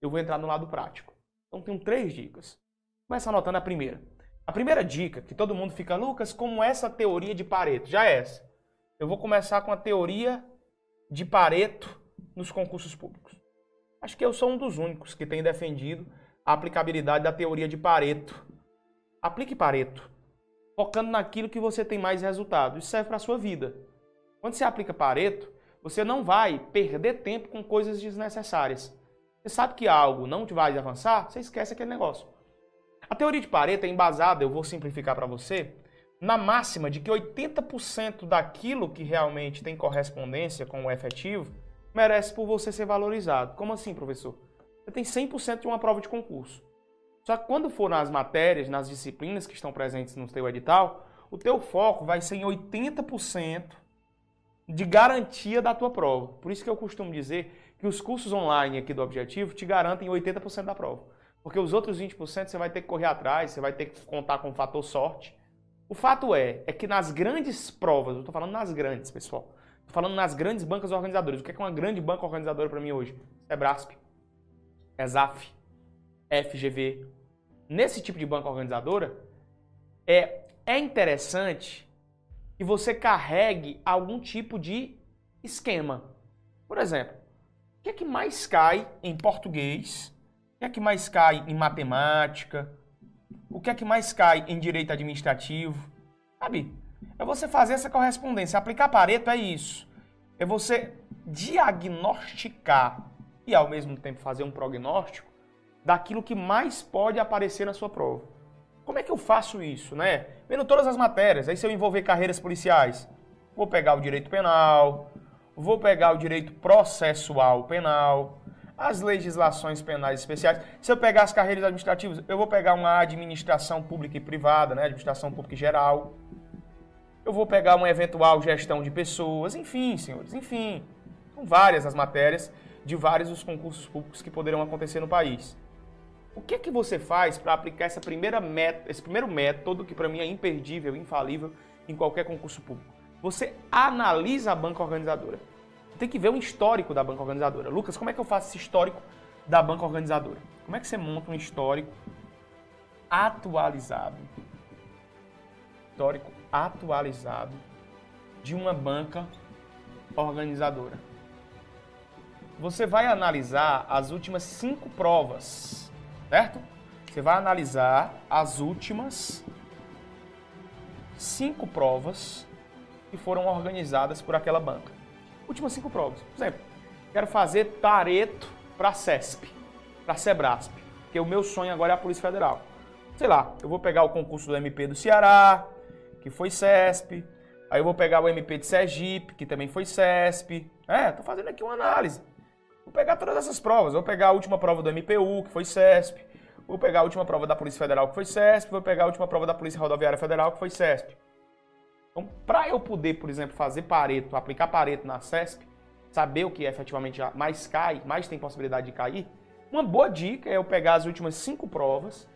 Eu vou entrar no lado prático. Então tenho três dicas. Começa anotando a primeira. A primeira dica, que todo mundo fica, Lucas, como essa teoria de Pareto? Já é essa. Eu vou começar com a teoria de Pareto nos concursos públicos. Acho que eu sou um dos únicos que tem defendido a aplicabilidade da teoria de Pareto. Aplique Pareto, focando naquilo que você tem mais resultado. Isso serve para a sua vida. Quando você aplica Pareto, você não vai perder tempo com coisas desnecessárias. Você sabe que algo não te vai avançar, você esquece aquele negócio. A teoria de Pareto é embasada, eu vou simplificar para você, na máxima de que 80% daquilo que realmente tem correspondência com o efetivo merece por você ser valorizado. Como assim, professor? Você tem 100% de uma prova de concurso. Só que quando for nas matérias, nas disciplinas que estão presentes no teu edital, o teu foco vai ser em 80% de garantia da tua prova. Por isso que eu costumo dizer que os cursos online aqui do Objetivo te garantem 80% da prova. Porque os outros 20% você vai ter que correr atrás, você vai ter que contar com o fator sorte. O fato é, é que nas grandes provas, eu estou falando nas grandes, pessoal, estou falando nas grandes bancas organizadoras. O que é uma grande banca organizadora para mim hoje? É Brasp, ESAF, FGV. Nesse tipo de banca organizadora, é, é interessante que você carregue algum tipo de esquema. Por exemplo, o que é que mais cai em português? O que é que mais cai em matemática? O que é que mais cai em direito administrativo? Sabe? É você fazer essa correspondência. Aplicar Pareto é isso. É você diagnosticar e ao mesmo tempo fazer um prognóstico daquilo que mais pode aparecer na sua prova. Como é que eu faço isso, né? Vendo todas as matérias, aí se eu envolver carreiras policiais, vou pegar o direito penal, vou pegar o direito processual penal, as legislações penais especiais. Se eu pegar as carreiras administrativas, eu vou pegar uma administração pública e privada, né? Administração pública e geral. Eu vou pegar uma eventual gestão de pessoas, enfim, senhores, enfim. São várias as matérias de vários dos concursos públicos que poderão acontecer no país. O que é que você faz para aplicar essa primeira met esse primeiro método, que para mim é imperdível, infalível em qualquer concurso público? Você analisa a banca organizadora. Tem que ver o histórico da banca organizadora. Lucas, como é que eu faço esse histórico da banca organizadora? Como é que você monta um histórico atualizado? Histórico atualizado de uma banca organizadora. Você vai analisar as últimas cinco provas certo? Você vai analisar as últimas cinco provas que foram organizadas por aquela banca. Últimas cinco provas. Por exemplo, quero fazer Tareto para CESP, para Sebrasp, porque o meu sonho agora é a Polícia Federal. Sei lá, eu vou pegar o concurso do MP do Ceará, que foi CESP, aí eu vou pegar o MP de Sergipe, que também foi CESP. É, tô fazendo aqui uma análise. Vou pegar todas essas provas. Vou pegar a última prova do MPU, que foi CESP. Vou pegar a última prova da Polícia Federal, que foi CESP. Vou pegar a última prova da Polícia Rodoviária Federal, que foi CESP. Então, para eu poder, por exemplo, fazer pareto, aplicar pareto na CESP, saber o que efetivamente mais cai, mais tem possibilidade de cair, uma boa dica é eu pegar as últimas cinco provas,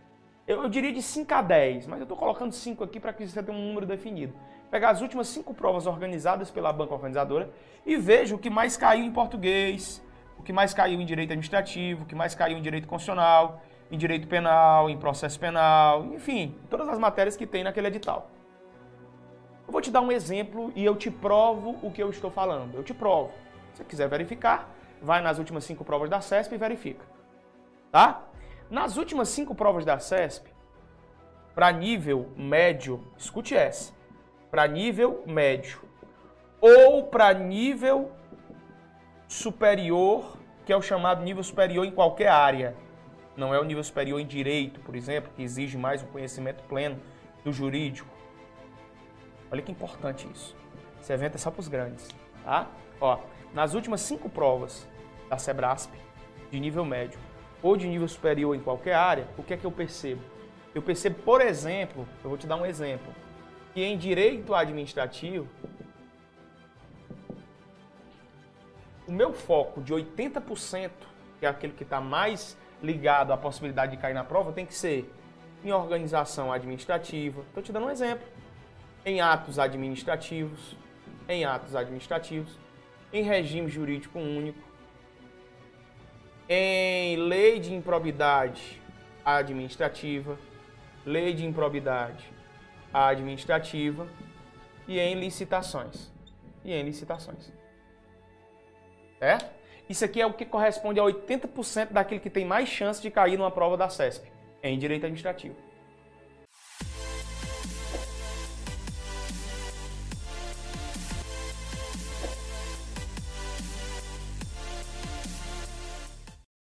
eu, eu diria de 5 a 10, mas eu estou colocando 5 aqui para que você tenha um número definido. Pegar as últimas cinco provas organizadas pela banca organizadora e veja o que mais caiu em português, que mais caiu em direito administrativo, que mais caiu em direito constitucional, em direito penal, em processo penal, enfim, todas as matérias que tem naquele edital. Eu vou te dar um exemplo e eu te provo o que eu estou falando. Eu te provo. Se você quiser verificar, vai nas últimas cinco provas da CESP e verifica. Tá? Nas últimas cinco provas da CESP, para nível médio, escute essa, para nível médio ou para nível superior, que é o chamado nível superior em qualquer área. Não é o nível superior em direito, por exemplo, que exige mais um conhecimento pleno do jurídico. Olha que importante isso. Esse evento é só para os grandes, tá? Ó, nas últimas cinco provas da Sebrasp, de nível médio ou de nível superior em qualquer área, o que é que eu percebo? Eu percebo, por exemplo, eu vou te dar um exemplo, que em direito administrativo meu foco de 80%, que é aquele que está mais ligado à possibilidade de cair na prova, tem que ser em organização administrativa. Estou te dando um exemplo. Em atos administrativos, em atos administrativos, em regime jurídico único, em lei de improbidade administrativa, lei de improbidade administrativa e em licitações. E em licitações. É? Isso aqui é o que corresponde a 80% daquilo que tem mais chance de cair numa prova da CESP, em direito administrativo.